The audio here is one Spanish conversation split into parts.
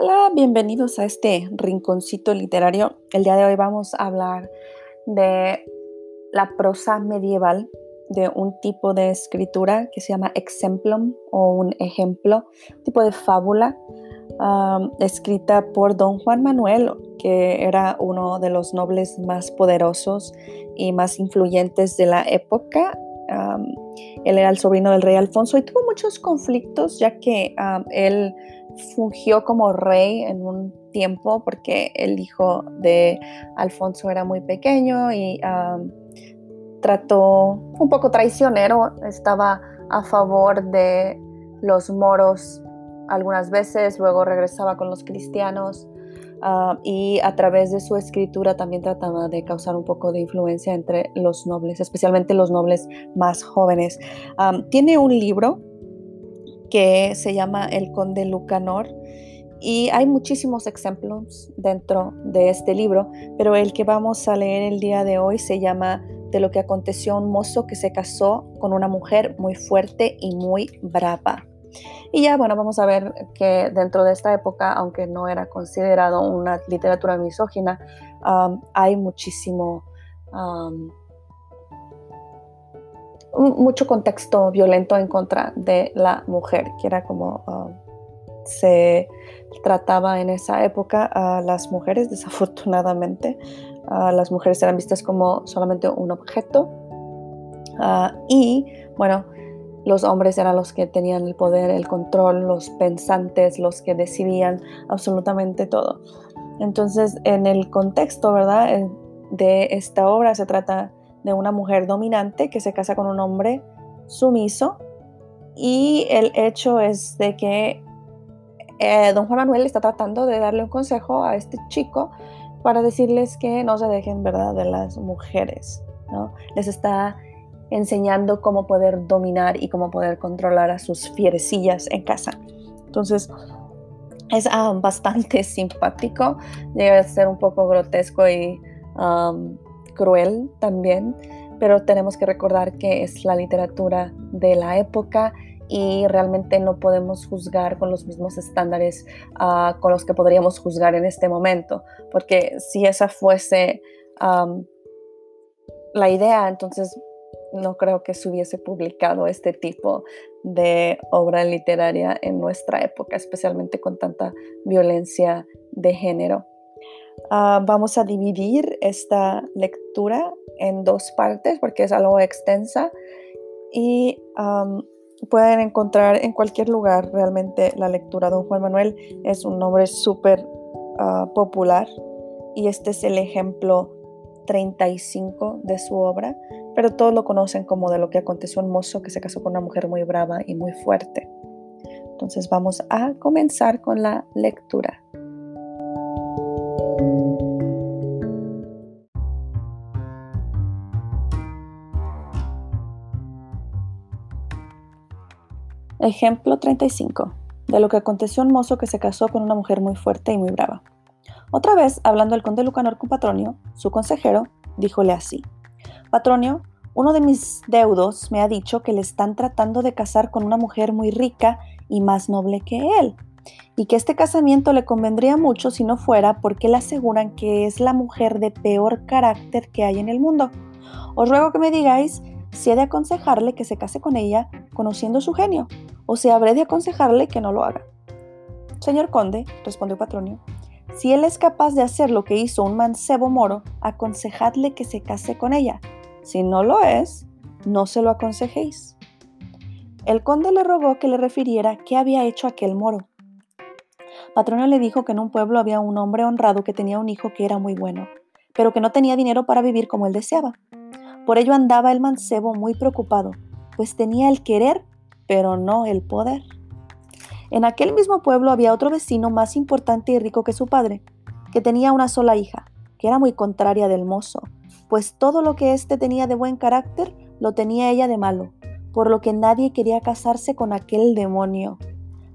Hola, bienvenidos a este rinconcito literario. El día de hoy vamos a hablar de la prosa medieval, de un tipo de escritura que se llama exemplum o un ejemplo, tipo de fábula escrita por don Juan Manuel, que era uno de los nobles más poderosos y más influyentes de la época. él era el sobrino del rey Alfonso y tuvo muchos conflictos ya que él fungió como rey en un tiempo porque el hijo de Alfonso era muy pequeño y trató un poco traicionero, estaba a favor de los moros algunas veces, luego regresaba con los cristianos y a través de su escritura también trataba de causar un poco de influencia entre los nobles, especialmente los nobles más jóvenes. tiene un libro que se llama El Conde Lucanor. Y hay muchísimos ejemplos dentro de este libro, pero el que vamos a leer el día de hoy se llama De lo que aconteció a un mozo que se casó con una mujer muy fuerte y muy brava. Y ya, bueno, vamos a ver que dentro de esta época, aunque no era considerado una literatura misógina, hay muchísimo mucho contexto violento en contra de la mujer, que era como ah, se trataba en esa época a las mujeres, desafortunadamente. las mujeres eran vistas como solamente un objeto. Ah, y bueno, los hombres eran los que tenían el poder, el control, los pensantes, los que decidían absolutamente todo. Entonces, en el contexto, ¿verdad? De esta obra se trata de una mujer dominante que se casa con un hombre sumiso y el hecho es de que eh, don Juan Manuel está tratando de darle un consejo a este chico para decirles que no se dejen verdad de las mujeres, ¿no? Les está enseñando cómo poder dominar y cómo poder controlar a sus fierecillas en casa. Entonces, es ah, bastante simpático, llega a ser un poco grotesco y cruel también, pero tenemos que recordar que es la literatura de la época y realmente no podemos juzgar con los mismos estándares ah, con los que podríamos juzgar en este momento, porque si esa fuese la idea, entonces no creo que se hubiese publicado este tipo de obra literaria en nuestra época, especialmente con tanta violencia de género. Ah, vamos a dividir esta lectura en dos partes porque es algo extensa y pueden encontrar en cualquier lugar realmente la lectura. Don Juan Manuel es un nombre súper ah, popular y este es el ejemplo 35 de su obra, pero todos lo conocen como de lo que aconteció un mozo que se casó con una mujer muy brava y muy fuerte. Entonces vamos a comenzar con la lectura. Ejemplo 35. De lo que aconteció un mozo que se casó con una mujer muy fuerte y muy brava. Otra vez, hablando el conde Lucanor con Patronio, su consejero, díjole así. Patronio, uno de mis deudos me ha dicho que le están tratando de casar con una mujer muy rica y más noble que él, y que este casamiento le convendría mucho si no fuera porque le aseguran que es la mujer de peor carácter que hay en el mundo. Os ruego que me digáis si he de aconsejarle que se case con ella conociendo su genio, o si habré de aconsejarle que no lo haga. Señor conde, respondió Patronio, si él es capaz de hacer lo que hizo un mancebo moro, aconsejadle que se case con ella. Si no lo es, no se lo aconsejéis. El conde le rogó que le refiriera qué había hecho aquel moro. Patronio le dijo que en un pueblo había un hombre honrado que tenía un hijo que era muy bueno, pero que no tenía dinero para vivir como él deseaba. Por ello andaba el mancebo muy preocupado, pues tenía el querer, pero no el poder. En aquel mismo pueblo había otro vecino más importante y rico que su padre, que tenía una sola hija, que era muy contraria del mozo, pues todo lo que éste tenía de buen carácter lo tenía ella de malo, por lo que nadie quería casarse con aquel demonio.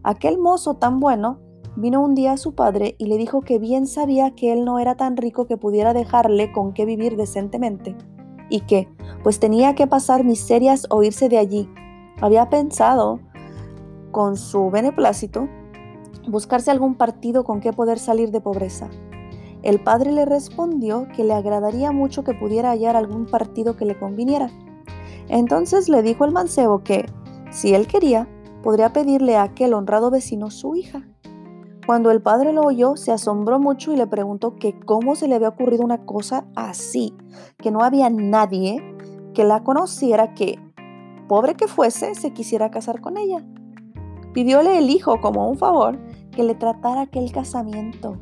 Aquel mozo tan bueno vino un día a su padre y le dijo que bien sabía que él no era tan rico que pudiera dejarle con qué vivir decentemente, y que, pues tenía que pasar miserias o irse de allí. Había pensado, con su beneplácito, buscarse algún partido con que poder salir de pobreza. El padre le respondió que le agradaría mucho que pudiera hallar algún partido que le conviniera. Entonces le dijo el mancebo que, si él quería, podría pedirle a aquel honrado vecino su hija. Cuando el padre lo oyó, se asombró mucho y le preguntó que cómo se le había ocurrido una cosa así, que no había nadie que la conociera que, pobre que fuese, se quisiera casar con ella. Pidióle el hijo como un favor que le tratara aquel casamiento.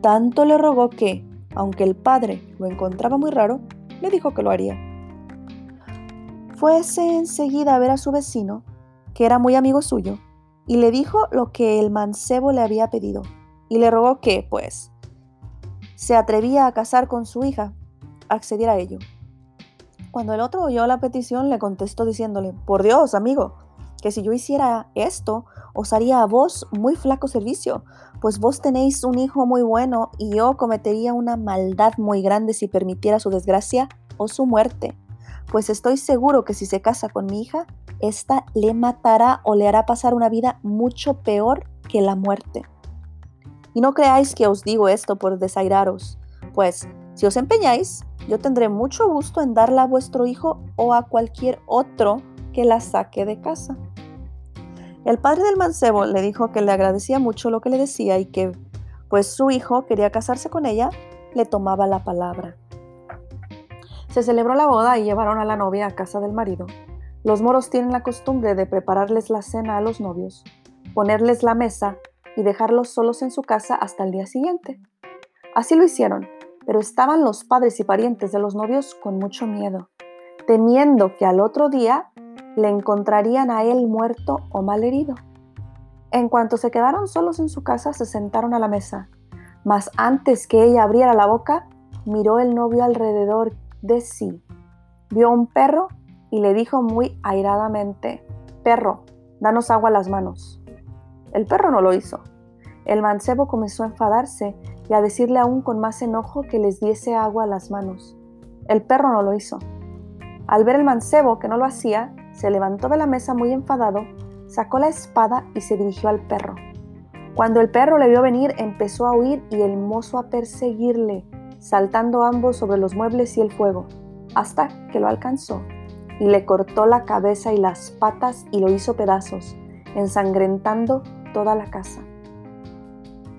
Tanto le rogó que, aunque el padre lo encontraba muy raro, le dijo que lo haría. Fuese enseguida a ver a su vecino, que era muy amigo suyo, y le dijo lo que el mancebo le había pedido, y le rogó que, pues, se atrevía a casar con su hija, accediera a ello. Cuando el otro oyó la petición, le contestó diciéndole, por Dios, amigo, que si yo hiciera esto, os haría a vos muy flaco servicio, pues vos tenéis un hijo muy bueno y yo cometería una maldad muy grande si permitiera su desgracia o su muerte, pues estoy seguro que si se casa con mi hija, esta le matará o le hará pasar una vida mucho peor que la muerte. Y no creáis que os digo esto por desairaros, pues si os empeñáis, yo tendré mucho gusto en darla a vuestro hijo o a cualquier otro que la saque de casa. El padre del mancebo le dijo que le agradecía mucho lo que le decía y que, pues su hijo quería casarse con ella, le tomaba la palabra. Se celebró la boda y llevaron a la novia a casa del marido. Los moros tienen la costumbre de prepararles la cena a los novios, ponerles la mesa y dejarlos solos en su casa hasta el día siguiente. Así lo hicieron, pero estaban los padres y parientes de los novios con mucho miedo, temiendo que al otro día le encontrarían a él muerto o mal herido. En cuanto se quedaron solos en su casa, se sentaron a la mesa, mas antes que ella abriera la boca, miró el novio alrededor de sí, vio un perro y le dijo muy airadamente, Perro, danos agua a las manos. El perro no lo hizo. El mancebo comenzó a enfadarse y a decirle aún con más enojo que les diese agua a las manos. El perro no lo hizo. Al ver el mancebo que no lo hacía, se levantó de la mesa muy enfadado, sacó la espada y se dirigió al perro. Cuando el perro le vio venir, empezó a huir y el mozo a perseguirle, saltando ambos sobre los muebles y el fuego, hasta que lo alcanzó y le cortó la cabeza y las patas y lo hizo pedazos, ensangrentando toda la casa.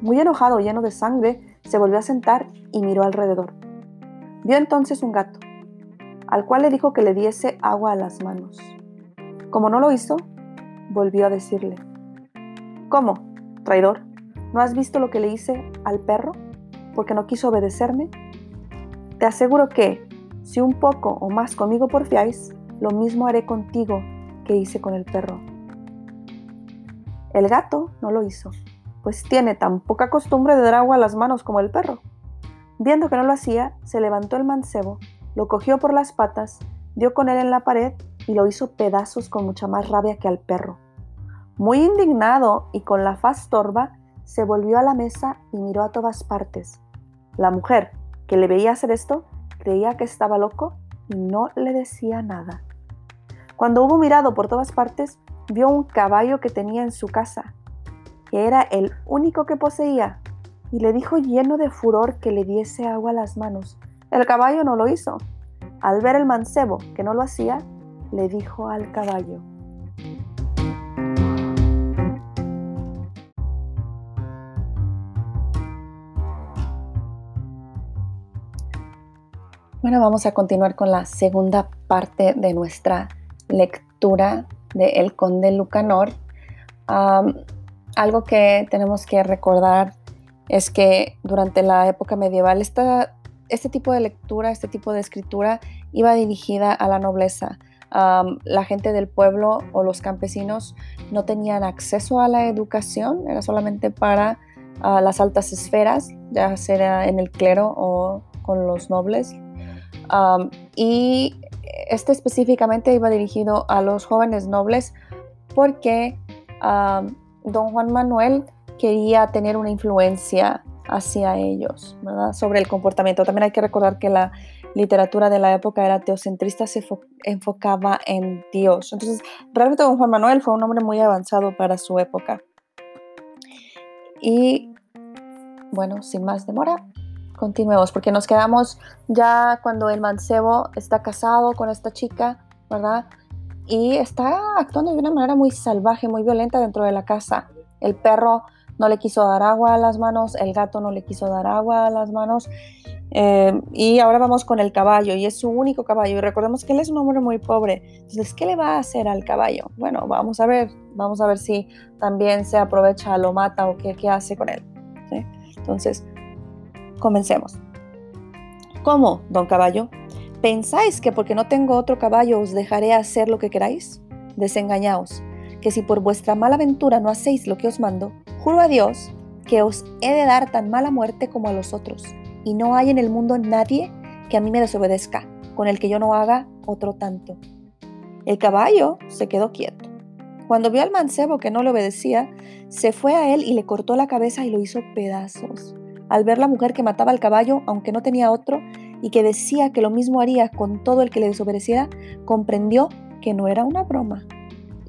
Muy enojado, lleno de sangre, se volvió a sentar y miró alrededor. Vio entonces un gato, al cual le dijo que le diese agua a las manos. Como no lo hizo, volvió a decirle, ¿Cómo, traidor? ¿No has visto lo que le hice al perro porque no quiso obedecerme? Te aseguro que, si un poco o más conmigo porfiáis, lo mismo haré contigo que hice con el perro. El gato no lo hizo, pues tiene tan poca costumbre de dar agua a las manos como el perro. Viendo que no lo hacía, se levantó el mancebo, lo cogió por las patas, dio con él en la pared y lo hizo pedazos con mucha más rabia que al perro. Muy indignado y con la faz torva, se volvió a la mesa y miró a todas partes. La mujer, que le veía hacer esto, creía que estaba loco y no le decía nada. Cuando hubo mirado por todas partes, vio un caballo que tenía en su casa, que era el único que poseía, y le dijo lleno de furor que le diese agua a las manos. El caballo no lo hizo. Al ver el mancebo que no lo hacía, le dijo al caballo, Bueno, vamos a continuar con la segunda parte de nuestra lectura de El Conde Lucanor. algo que tenemos que recordar es que durante la época medieval este tipo de lectura, este tipo de escritura iba dirigida a la nobleza. la gente del pueblo o los campesinos no tenían acceso a la educación, era solamente para las altas esferas, ya sea en el clero o con los nobles, y este específicamente iba dirigido a los jóvenes nobles porque don Juan Manuel quería tener una influencia hacia ellos, Sobre el comportamiento. También hay que recordar que la literatura de la época era teocentrista, se enfocaba en Dios. Entonces, realmente don Juan Manuel fue un hombre muy avanzado para su época. Y bueno, sin más demora, continuemos, porque nos quedamos ya cuando el mancebo está casado con esta chica, ¿verdad? Y está actuando de una manera muy salvaje, muy violenta dentro de la casa. El perro no le quiso dar agua a las manos, el gato no le quiso dar agua a las manos. Eh, y ahora vamos con el caballo, y es su único caballo. Y recordemos que él es un hombre muy pobre. Entonces, ¿qué le va a hacer al caballo? Bueno, vamos a ver, vamos a ver si también se aprovecha, lo mata o qué, qué hace con él. Entonces, comencemos. ¿Cómo, don caballo? ¿Pensáis que porque no tengo otro caballo os dejaré hacer lo que queráis? Desengañaos, que si por vuestra mala ventura no hacéis lo que os mando, juro a Dios que os he de dar tan mala muerte como a los otros, y no hay en el mundo nadie que a mí me desobedezca, con el que yo no haga otro tanto. El caballo se quedó quieto. Cuando vio al mancebo que no le obedecía, se fue a él y le cortó la cabeza y lo hizo pedazos. Al ver la mujer que mataba al caballo, aunque no tenía otro, y que decía que lo mismo haría con todo el que le desobedeciera, comprendió que no era una broma.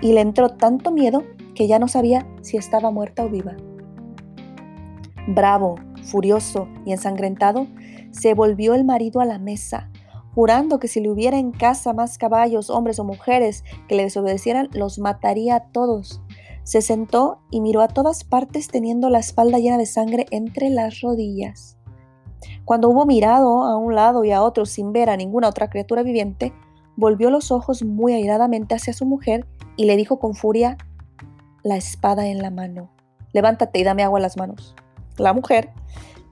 Y le entró tanto miedo que ya no sabía si estaba muerta o viva. Bravo, furioso y ensangrentado, se volvió el marido a la mesa, jurando que si le hubiera en casa más caballos, hombres o mujeres que le desobedecieran, los mataría a todos. Se sentó y miró a todas partes teniendo la espalda llena de sangre entre las rodillas. Cuando hubo mirado a un lado y a otro sin ver a ninguna otra criatura viviente, volvió los ojos muy airadamente hacia su mujer y le dijo con furia, la espada en la mano, levántate y dame agua en las manos. La mujer,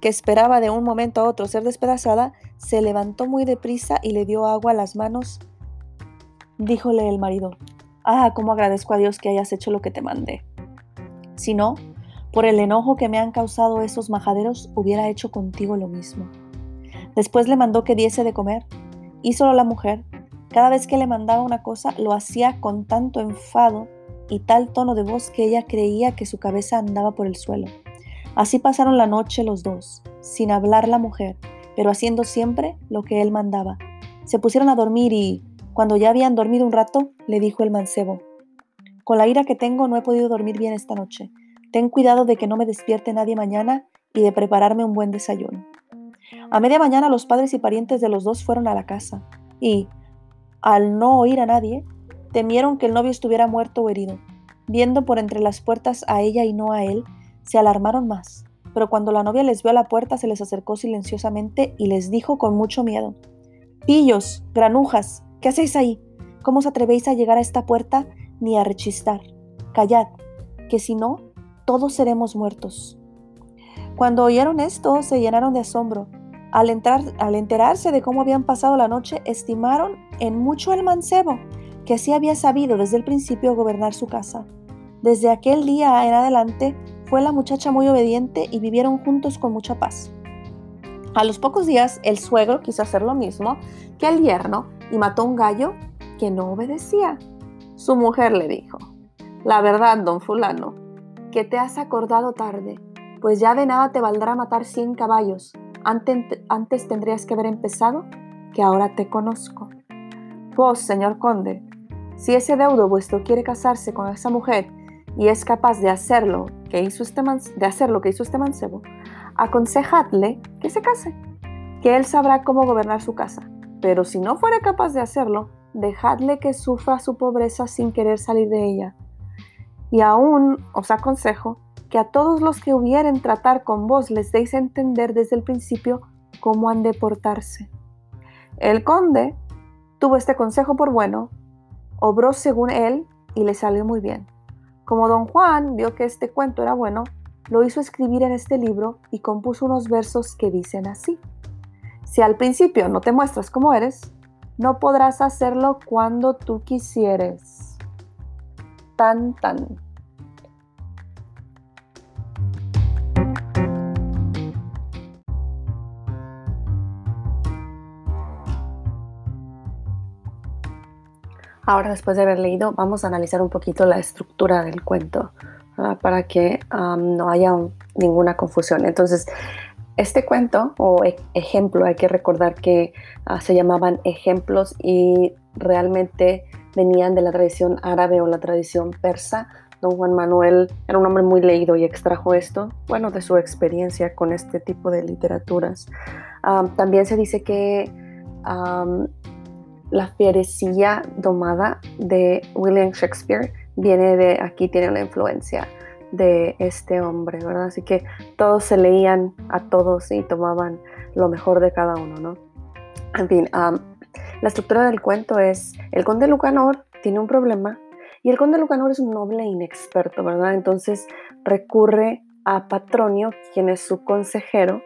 que esperaba de un momento a otro ser despedazada, se levantó muy deprisa y le dio agua a las manos. Díjole el marido, Ah, cómo agradezco a Dios que hayas hecho lo que te mandé. Si no, por el enojo que me han causado esos majaderos, hubiera hecho contigo lo mismo. Después le mandó que diese de comer. Hízolo la mujer. Cada vez que le mandaba una cosa, lo hacía con tanto enfado y tal tono de voz que ella creía que su cabeza andaba por el suelo. Así pasaron la noche los dos, sin hablar la mujer, pero haciendo siempre lo que él mandaba. Se pusieron a dormir y, cuando ya habían dormido un rato, le dijo el mancebo, Con la ira que tengo no he podido dormir bien esta noche. Ten cuidado de que no me despierte nadie mañana y de prepararme un buen desayuno. A media mañana los padres y parientes de los dos fueron a la casa y, al no oír a nadie, temieron que el novio estuviera muerto o herido. Viendo por entre las puertas a ella y no a él, se alarmaron más, pero cuando la novia les vio a la puerta se les acercó silenciosamente y les dijo con mucho miedo, Pillos, granujas, ¿qué hacéis ahí? ¿Cómo os atrevéis a llegar a esta puerta ni a rechistar? Callad, que si no, todos seremos muertos. Cuando oyeron esto, se llenaron de asombro. Al, entrar, al enterarse de cómo habían pasado la noche, estimaron en mucho el mancebo, que así había sabido desde el principio gobernar su casa. Desde aquel día en adelante, fue la muchacha muy obediente y vivieron juntos con mucha paz. A los pocos días, el suegro quiso hacer lo mismo que el yerno y mató un gallo que no obedecía. Su mujer le dijo, La verdad, don fulano, que te has acordado tarde, pues ya de nada te valdrá matar cien caballos. Antes, antes tendrías que haber empezado, que ahora te conozco. Vos, señor conde, si ese deudo vuestro quiere casarse con esa mujer y es capaz de hacerlo que hizo este de hacer lo que hizo este mancebo, aconsejadle que se case, que él sabrá cómo gobernar su casa. Pero si no fuera capaz de hacerlo, dejadle que sufra su pobreza sin querer salir de ella. Y aún os aconsejo que a todos los que hubieren tratar con vos les deis a entender desde el principio cómo han de portarse. El conde tuvo este consejo por bueno, obró según él y le salió muy bien. Como don Juan vio que este cuento era bueno, lo hizo escribir en este libro y compuso unos versos que dicen así. Si al principio no te muestras como eres, no podrás hacerlo cuando tú quisieres. Tan tan. Ahora, después de haber leído, vamos a analizar un poquito la estructura del cuento para que no haya ninguna confusión. Entonces, este cuento o e, ejemplo, hay que recordar que ah, se llamaban ejemplos y realmente venían de la tradición árabe o la tradición persa, don Juan Manuel era un hombre muy leído y extrajo esto, bueno, de su experiencia con este tipo de literaturas. también se dice que la fierecilla domada de William Shakespeare viene de aquí, tiene una influencia de este hombre, ¿verdad? Así que todos se leían a todos y tomaban lo mejor de cada uno, ¿no? En fin, la estructura del cuento es, el conde Lucanor tiene un problema y el conde Lucanor es un noble inexperto, ¿verdad? Entonces recurre a Patronio, quien es su consejero,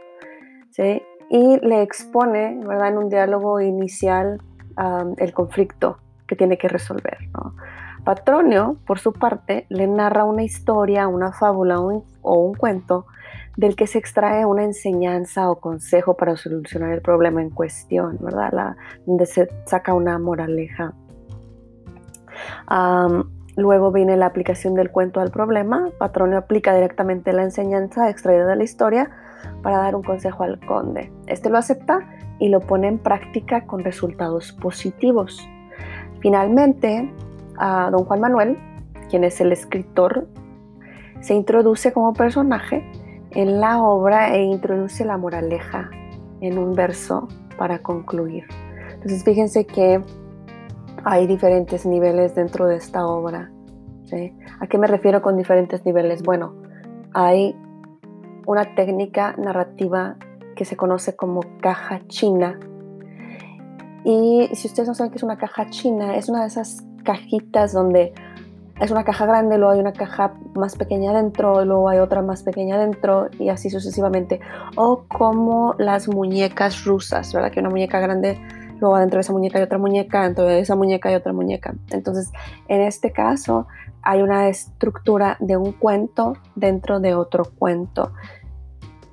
¿sí? Y le expone, ¿verdad? En un diálogo inicial el conflicto que tiene que resolver, ¿no? Patronio, por su parte, le narra una historia, una fábula o un cuento del que se extrae una enseñanza o consejo para solucionar el problema en cuestión, ¿verdad? La, donde se saca una moraleja. luego viene la aplicación del cuento al problema. Patronio aplica directamente la enseñanza extraída de la historia para dar un consejo al conde. Este lo acepta y lo pone en práctica con resultados positivos. Finalmente, a don Juan Manuel, quien es el escritor, se introduce como personaje en la obra e introduce la moraleja en un verso para concluir. Entonces fíjense que hay diferentes niveles dentro de esta obra. ¿A qué me refiero con diferentes niveles? Bueno, hay una técnica narrativa que se conoce como caja china. Y si ustedes no saben qué es una caja china, es una de esas cajitas donde es una caja grande, luego hay una caja más pequeña dentro, luego hay otra más pequeña dentro y así sucesivamente. O como las muñecas rusas, ¿verdad? Que una muñeca grande, luego dentro de esa muñeca hay otra muñeca, dentro de esa muñeca hay otra muñeca. Entonces, en este caso, hay una estructura de un cuento dentro de otro cuento.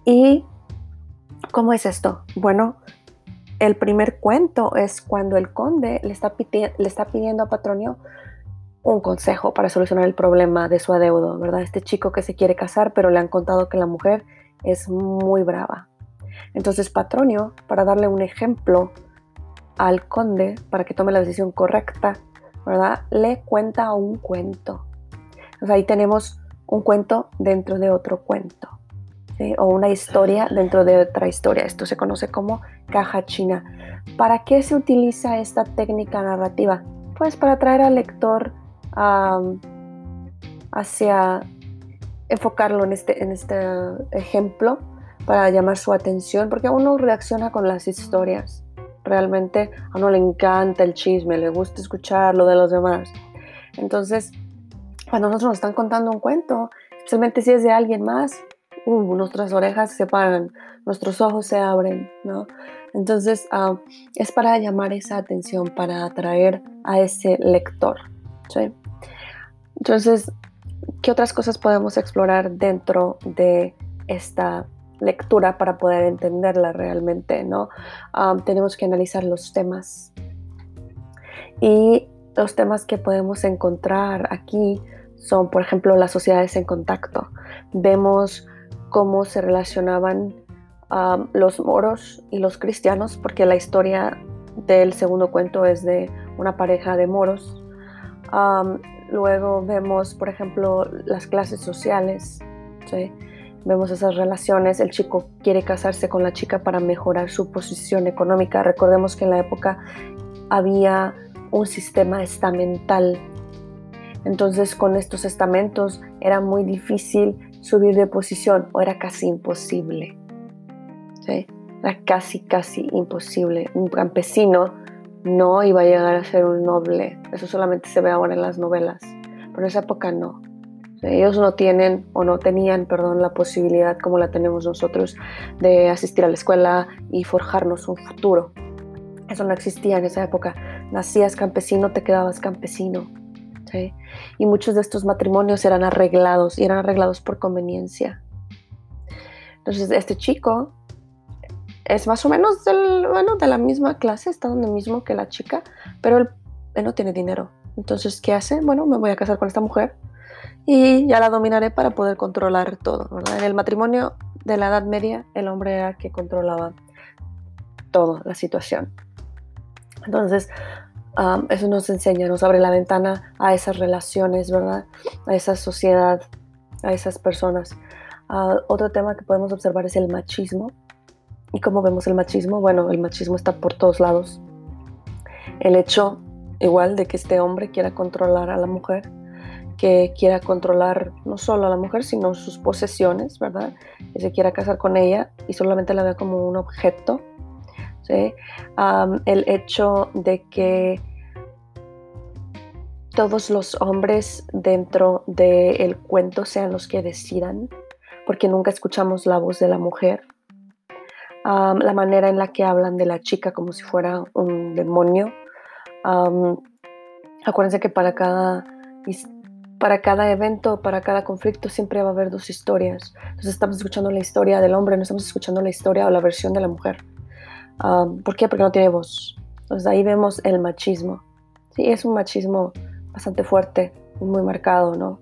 ¿Y cómo es esto? Bueno, el primer cuento es cuando el conde le está, pidiendo a Patronio un consejo para solucionar el problema de su adeudo, ¿verdad? Este chico que se quiere casar, pero le han contado que la mujer es muy brava. Entonces Patronio, para darle un ejemplo al conde, para que tome la decisión correcta, ¿verdad? Le cuenta un cuento. Entonces ahí tenemos un cuento dentro de otro cuento o una historia dentro de otra historia. Esto se conoce como caja china. ¿Para qué se utiliza esta técnica narrativa? Pues para atraer al lector hacia enfocarlo en este, en este ejemplo, para llamar su atención, porque uno reacciona con las historias. Realmente a uno le encanta el chisme, le gusta escuchar lo de los demás. Entonces, cuando nosotros nos están contando un cuento, especialmente si es de alguien más, nuestras orejas se paran, nuestros ojos se abren, ¿no? Entonces ah, es para llamar esa atención, para atraer a ese lector, ¿sí? Entonces, ¿qué otras cosas podemos explorar dentro de esta lectura para poder entenderla realmente, ¿no? Ah, tenemos que analizar los temas y los temas que podemos encontrar aquí son, por ejemplo, las sociedades en contacto. Vemos cómo se relacionaban um, los moros y los cristianos, porque la historia del segundo cuento es de una pareja de moros. Um, luego vemos, por ejemplo, las clases sociales, vemos esas relaciones, el chico quiere casarse con la chica para mejorar su posición económica. Recordemos que en la época había un sistema estamental. Entonces con estos estamentos era muy difícil subir de posición era casi imposible. Era casi, casi imposible. Un campesino no iba a llegar a ser un noble. Eso solamente se ve ahora en las novelas. Pero en esa época no. ellos no tienen o no tenían, perdón, la posibilidad como la tenemos nosotros de asistir a la escuela y forjarnos un futuro. Eso no existía en esa época. Nacías campesino, te quedabas campesino. Y muchos de estos matrimonios eran arreglados y eran arreglados por conveniencia. Entonces, este chico es más o menos del, bueno, de la misma clase, está donde mismo que la chica, pero él, no tiene dinero. Entonces, ¿qué hace? Bueno, me voy a casar con esta mujer y ya la dominaré para poder controlar todo. En el matrimonio de la Edad Media, el hombre era el que controlaba toda la situación. Entonces, eso nos enseña, nos abre la ventana a esas relaciones, ¿verdad? A esa sociedad, a esas personas. Ah, otro tema que podemos observar es el machismo. ¿Y cómo vemos el machismo? Bueno, el machismo está por todos lados. El hecho, igual, de que este hombre quiera controlar a la mujer, que quiera controlar no solo a la mujer, sino sus posesiones, ¿verdad? Que se quiera casar con ella y solamente la vea como un objeto. El hecho de que todos los hombres dentro del cuento sean los que decidan, porque nunca escuchamos la voz de la mujer. la manera en la que hablan de la chica como si fuera un demonio. acuérdense que para cada para cada evento, para cada conflicto, siempre va a haber dos historias. Entonces estamos escuchando la historia del hombre, no estamos escuchando la historia o la versión de la mujer. ¿Por qué? Porque no tiene voz. Entonces ahí vemos el machismo. Sí, es un machismo bastante fuerte, muy marcado, ¿no?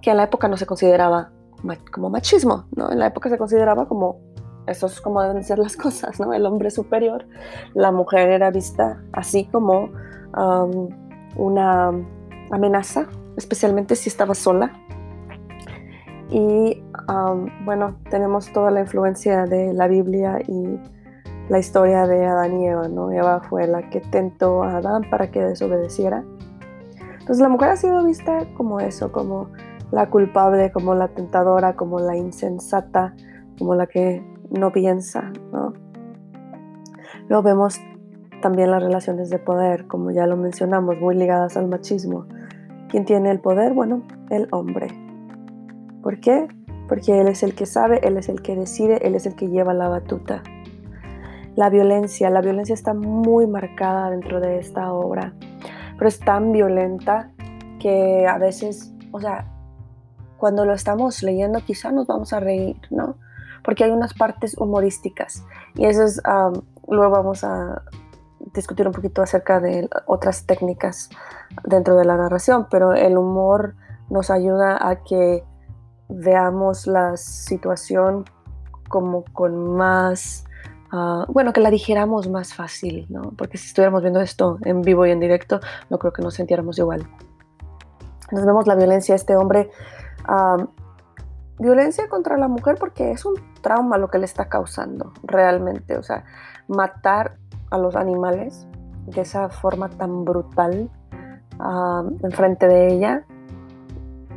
que en la época no se consideraba como machismo, ¿no? En la época se consideraba como eso es como deben ser las cosas, ¿no? El hombre superior, la mujer era vista así como una amenaza, especialmente si estaba sola. Y bueno, tenemos toda la influencia de la Biblia y la historia de Adán y Eva, ¿no? Eva fue la que tentó a Adán para que desobedeciera. Entonces la mujer ha sido vista como eso, como la culpable, como la tentadora, como la insensata, como la que no piensa, ¿no? Luego vemos también las relaciones de poder, como ya lo mencionamos, muy ligadas al machismo. ¿Quién tiene el poder? Bueno, el hombre. ¿Por qué? Porque él es el que sabe, él es el que decide, él es el que lleva la batuta. La violencia, la violencia está muy marcada dentro de esta obra, pero es tan violenta que a veces, o sea, cuando lo estamos leyendo quizá nos vamos a reír, ¿no? Porque hay unas partes humorísticas y eso es, luego vamos a discutir un poquito acerca de otras técnicas dentro de la narración, pero el humor nos ayuda a que veamos la situación como con más, ah, bueno, que la dijéramos más fácil, ¿no? Porque si estuviéramos viendo esto en vivo y en directo, no creo que nos sintiéramos igual. Nos vemos la violencia, este hombre, violencia contra la mujer porque es un trauma lo que le está causando realmente, o sea, matar a los animales de esa forma tan brutal enfrente de ella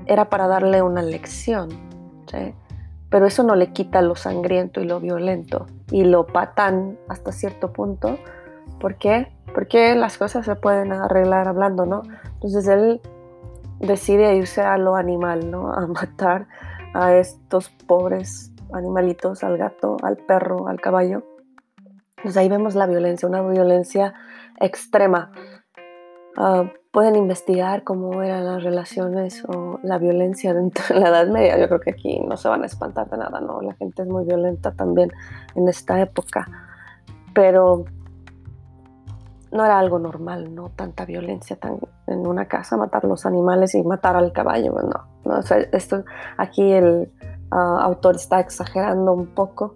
era para darle una lección, pero eso no le quita lo sangriento y lo violento y lo patán hasta cierto punto. ¿Por qué? Porque las cosas se pueden arreglar hablando, ¿no? Entonces él decide irse a lo animal, ¿no? A matar a estos pobres animalitos, al gato, al perro, al caballo. Pues ahí vemos la violencia, una violencia extrema. Ah, pueden investigar cómo eran las relaciones o la violencia dentro de la Edad Media. Yo creo que aquí no se van a espantar de nada, ¿no? La gente es muy violenta también en esta época. Pero no era algo normal, ¿no? Tanta violencia tan, en una casa, matar los animales y matar al caballo, no. no esto, aquí el ah, autor está exagerando un poco,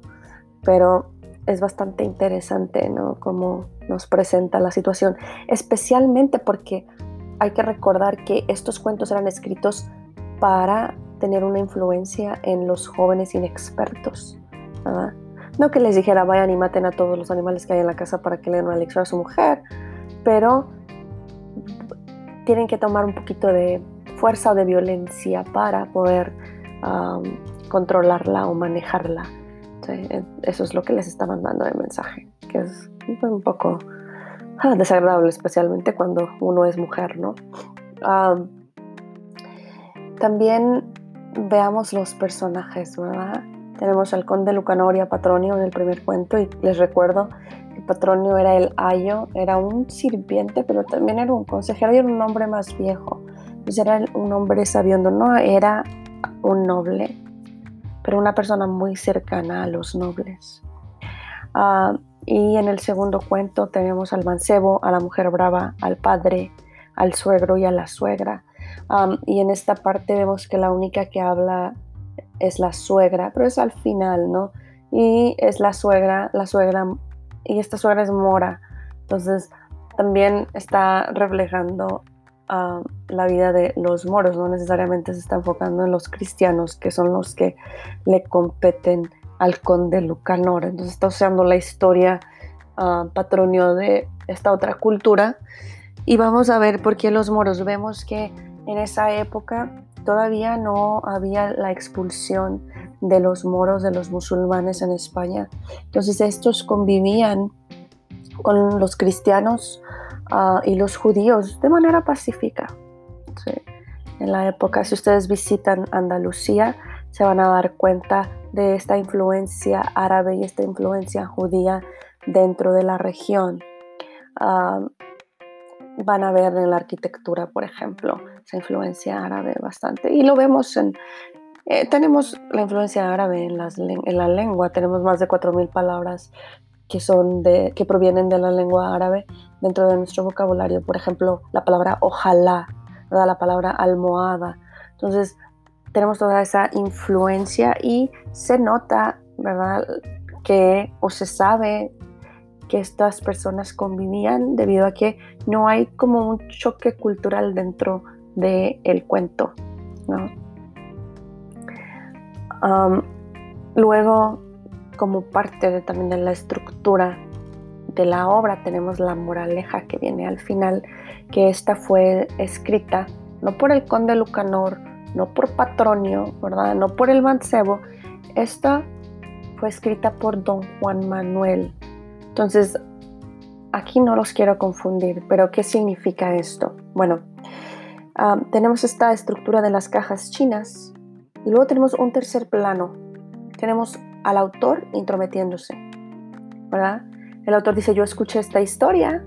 pero es bastante interesante, ¿no? Cómo nos presenta la situación, especialmente porque hay que recordar que estos cuentos eran escritos para tener una influencia en los jóvenes inexpertos. No que les dijera vayan y maten a todos los animales que hay en la casa para que le den una lección a su mujer, pero tienen que tomar un poquito de fuerza o de violencia para poder controlarla o manejarla. Eso es lo que les está mandando de mensaje, que es un poco Ah, desagradable, especialmente cuando uno es mujer, ¿no? también veamos los personajes, ¿verdad? Tenemos al conde Lucanor y a Patronio en el primer cuento y les recuerdo que Patronio era el ayo, era un sirviente, pero también era un consejero y era un hombre más viejo. Entonces era un hombre sabiendo, no era un noble, pero una persona muy cercana a los nobles. Ah, y en el segundo cuento tenemos al mancebo, a la mujer brava, al padre, al suegro y a la suegra. y en esta parte vemos que la única que habla es la suegra, pero es al final, ¿no? Y es la suegra, la suegra, y esta suegra es mora. Entonces, también está reflejando la vida de los moros, no necesariamente se está enfocando en los cristianos, que son los que le competen al conde Lucanor. Entonces está usando la historia uh, patronio de esta otra cultura. Y vamos a ver por qué los moros. Vemos que en esa época todavía no había la expulsión de los moros, de los musulmanes en España. Entonces estos convivían con los cristianos uh, y los judíos de manera pacífica. En la época, si ustedes visitan Andalucía, se van a dar cuenta de esta influencia árabe y esta influencia judía dentro de la región. Uh, van a ver en la arquitectura, por ejemplo, esa influencia árabe bastante. Y lo vemos en... Eh, tenemos la influencia árabe en, las, en, la lengua, tenemos más de 4.000 palabras que, son de, que provienen de la lengua árabe dentro de nuestro vocabulario. Por ejemplo, la palabra ojalá, ¿verdad? la palabra almohada. Entonces, tenemos toda esa influencia y se nota, ¿verdad? Que o se sabe que estas personas convivían debido a que no hay como un choque cultural dentro del el cuento, ¿no? luego, como parte de, también de la estructura de la obra, tenemos la moraleja que viene al final, que esta fue escrita no por el conde Lucanor, no por Patronio, ¿verdad? No por el mancebo. Esta fue escrita por don Juan Manuel. Entonces, aquí no los quiero confundir, pero ¿qué significa esto? Bueno, ah, tenemos esta estructura de las cajas chinas y luego tenemos un tercer plano. Tenemos al autor intrometiéndose, ¿verdad? El autor dice, yo escuché esta historia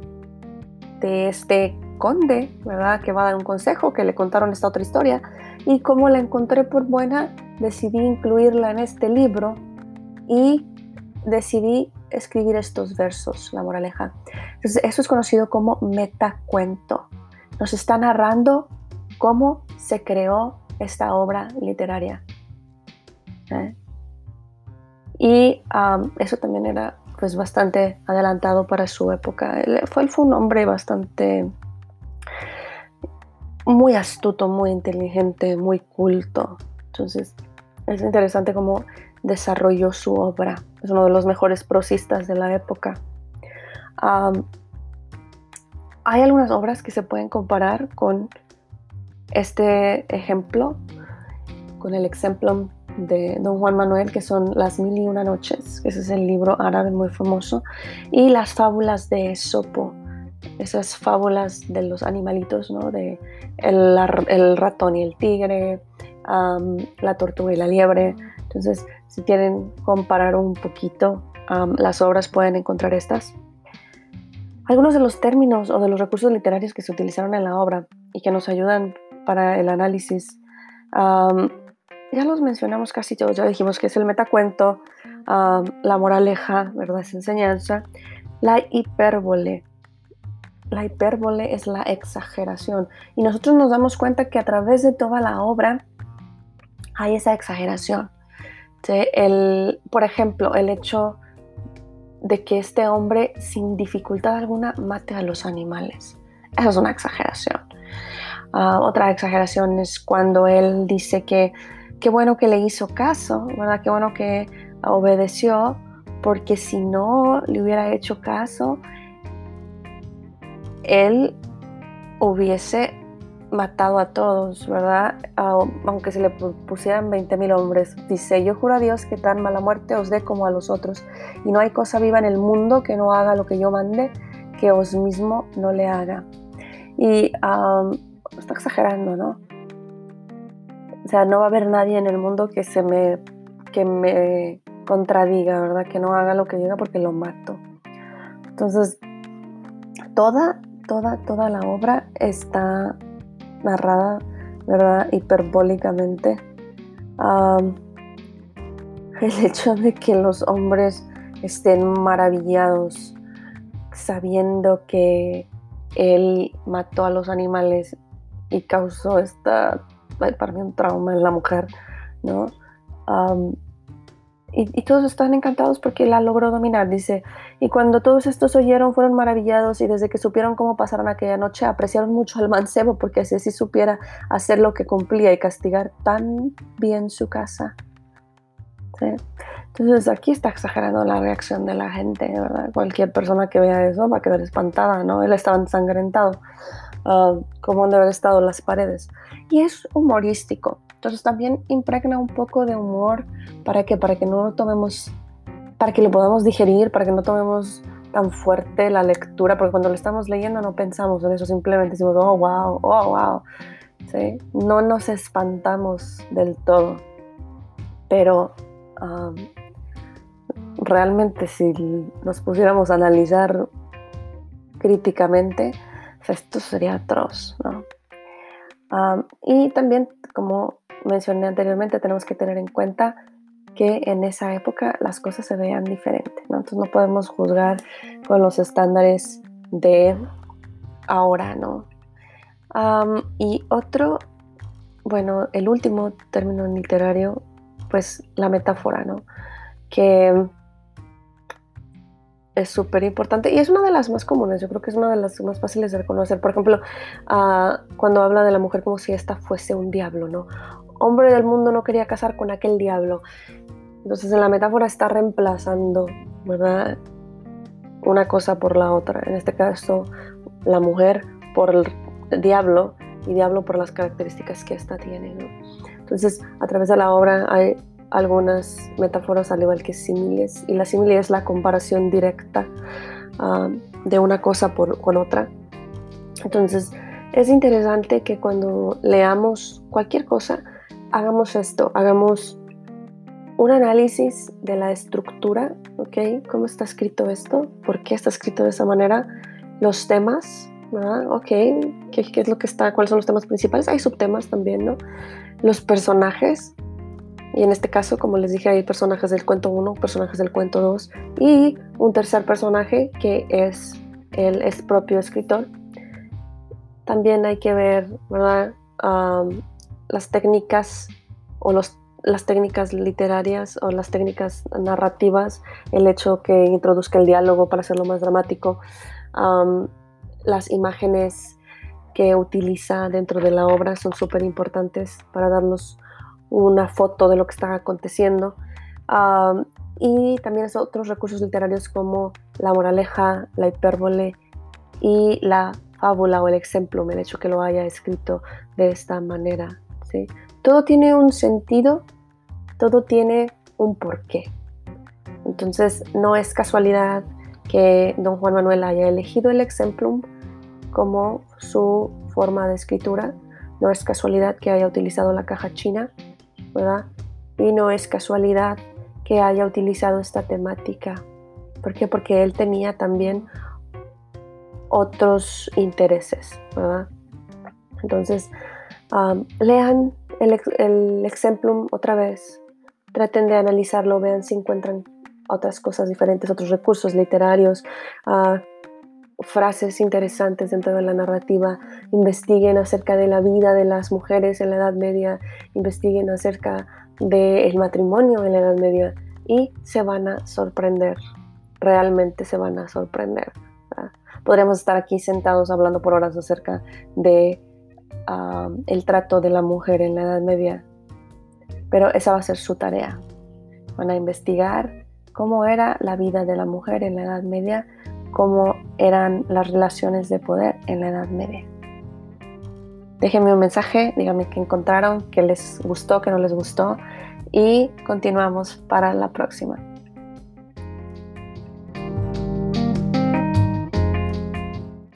de este conde, ¿verdad? Que va a dar un consejo, que le contaron esta otra historia y como la encontré por buena, decidí incluirla en este libro y decidí escribir estos versos, la moraleja. Entonces, eso es conocido como metacuento. Nos está narrando cómo se creó esta obra literaria. ¿eh? Y eso también era pues bastante adelantado para su época. Fue un hombre bastante muy astuto, muy inteligente, muy culto. Entonces, es interesante cómo desarrolló su obra. Es uno de los mejores prosistas de la época. hay algunas obras que se pueden comparar con este ejemplo, con el ejemplo de Don Juan Manuel, que son Las Mil y Una Noches, ese es el libro árabe muy famoso, y las fábulas de Esopo, esas fábulas de los animalitos, ¿no? De el, ratón y el tigre, la tortuga y la liebre. Entonces, si quieren comparar un poquito las obras, pueden encontrar estas. Algunos de los términos o de los recursos literarios que se utilizaron en la obra y que nos ayudan para el análisis, ya los mencionamos casi todos, ya dijimos que es el metacuento, la moraleja, ¿verdad? Es enseñanza, la hipérbole, la hipérbole es la exageración. Y nosotros nos damos cuenta que a través de toda la obra hay esa exageración. El, por ejemplo, el hecho de que este hombre sin dificultad alguna mate a los animales. Eso es una exageración. Ah, otra exageración es cuando él dice que qué bueno que le hizo caso, ¿verdad? Qué bueno que obedeció, porque si no le hubiera hecho caso, él hubiese matado a todos, ¿verdad? aunque se le pusieran 20 mil hombres. Dice, yo juro a Dios que tan mala muerte os dé como a los otros. Y no hay cosa viva en el mundo que no haga lo que yo mande, que os mismo no le haga. Y está exagerando, ¿no? O sea, no va a haber nadie en el mundo que se me, que me contradiga, ¿verdad? Que no haga lo que diga porque lo mato. Entonces, toda toda, toda la obra está narrada, ¿verdad? Hiperbólicamente. el hecho de que los hombres estén maravillados sabiendo que él mató a los animales y causó esta, para mí un trauma en la mujer, ¿no? Y, todos están encantados porque la logró dominar, dice. Y cuando todos estos oyeron, fueron maravillados y desde que supieron cómo pasaron aquella noche, apreciaron mucho al mancebo porque así, así supiera hacer lo que cumplía y castigar tan bien su casa. Entonces aquí está exagerando la reacción de la gente, ¿verdad? Cualquier persona que vea eso va a quedar espantada, ¿no? Él estaba ensangrentado, uh, como han de haber estado las paredes. Y es humorístico, entonces también impregna un poco de humor para que, para que no lo tomemos, para que lo podamos digerir, para que no tomemos tan fuerte la lectura, porque cuando lo estamos leyendo no pensamos en eso, simplemente decimos, oh, wow, oh, wow. ¿Sí? No nos espantamos del todo, pero realmente si nos pusiéramos a analizar críticamente, esto sería atroz, ¿no? y también, como mencioné anteriormente, tenemos que tener en cuenta que en esa época las cosas se veían diferentes, ¿no? Entonces no podemos juzgar con los estándares de ahora, ¿no? y otro, bueno, el último término literario, pues la metáfora, ¿no? Que es súper importante y es una de las más comunes, yo creo que es una de las más fáciles de reconocer. Por ejemplo, ah, cuando habla de la mujer como si esta fuese un diablo, ¿no? Hombre del mundo no quería casar con aquel diablo. Entonces en la metáfora está reemplazando, ¿verdad? Una cosa por la otra. En este caso, la mujer por el diablo y diablo por las características que ésta tiene. Entonces, a través de la obra hay algunas metáforas al igual que similes. Y la simile es la comparación directa ah, de una cosa por, con otra. Entonces, es interesante que cuando leamos cualquier cosa, hagamos esto, hagamos un análisis de la estructura, ¿ok? ¿Cómo está escrito esto? ¿Por qué está escrito de esa manera? Los temas, ¿verdad? ¿Ok? ¿Qué, es lo que está? ¿Cuáles son los temas principales? Hay subtemas también, ¿no? Los personajes, y en este caso, como les dije, hay personajes del cuento 1, personajes del cuento 2 y un tercer personaje que es el propio escritor. También hay que ver, ¿verdad? Las técnicas o las técnicas literarias o las técnicas narrativas, el hecho que introduzca el diálogo para hacerlo más dramático, las imágenes que utiliza dentro de la obra son súper importantes para darnos una foto de lo que está aconteciendo. y también otros recursos literarios como la moraleja, la hipérbole y la fábula o el ejemplo, el hecho que lo haya escrito de esta manera. Todo tiene un sentido, todo tiene un porqué. Entonces no es casualidad que don Juan Manuel haya elegido el exemplum como su forma de escritura, no es casualidad que haya utilizado la caja china, ¿verdad? Y no es casualidad que haya utilizado esta temática. ¿Por qué? Porque él tenía también otros intereses, ¿verdad? Entonces, lean el, exemplum otra vez, traten de analizarlo, vean si encuentran otras cosas diferentes, otros recursos literarios, ah, frases interesantes dentro de la narrativa, investiguen acerca de la vida de las mujeres en la Edad Media, investiguen acerca del matrimonio en la Edad Media y se van a sorprender, realmente se van a sorprender. Podríamos estar aquí sentados hablando por horas acerca de el trato de la mujer en la Edad Media, pero esa va a ser su tarea. Van a investigar cómo era la vida de la mujer en la Edad Media, cómo eran las relaciones de poder en la Edad Media. Déjenme un mensaje, díganme qué encontraron, qué les gustó, qué no les gustó y continuamos para la próxima.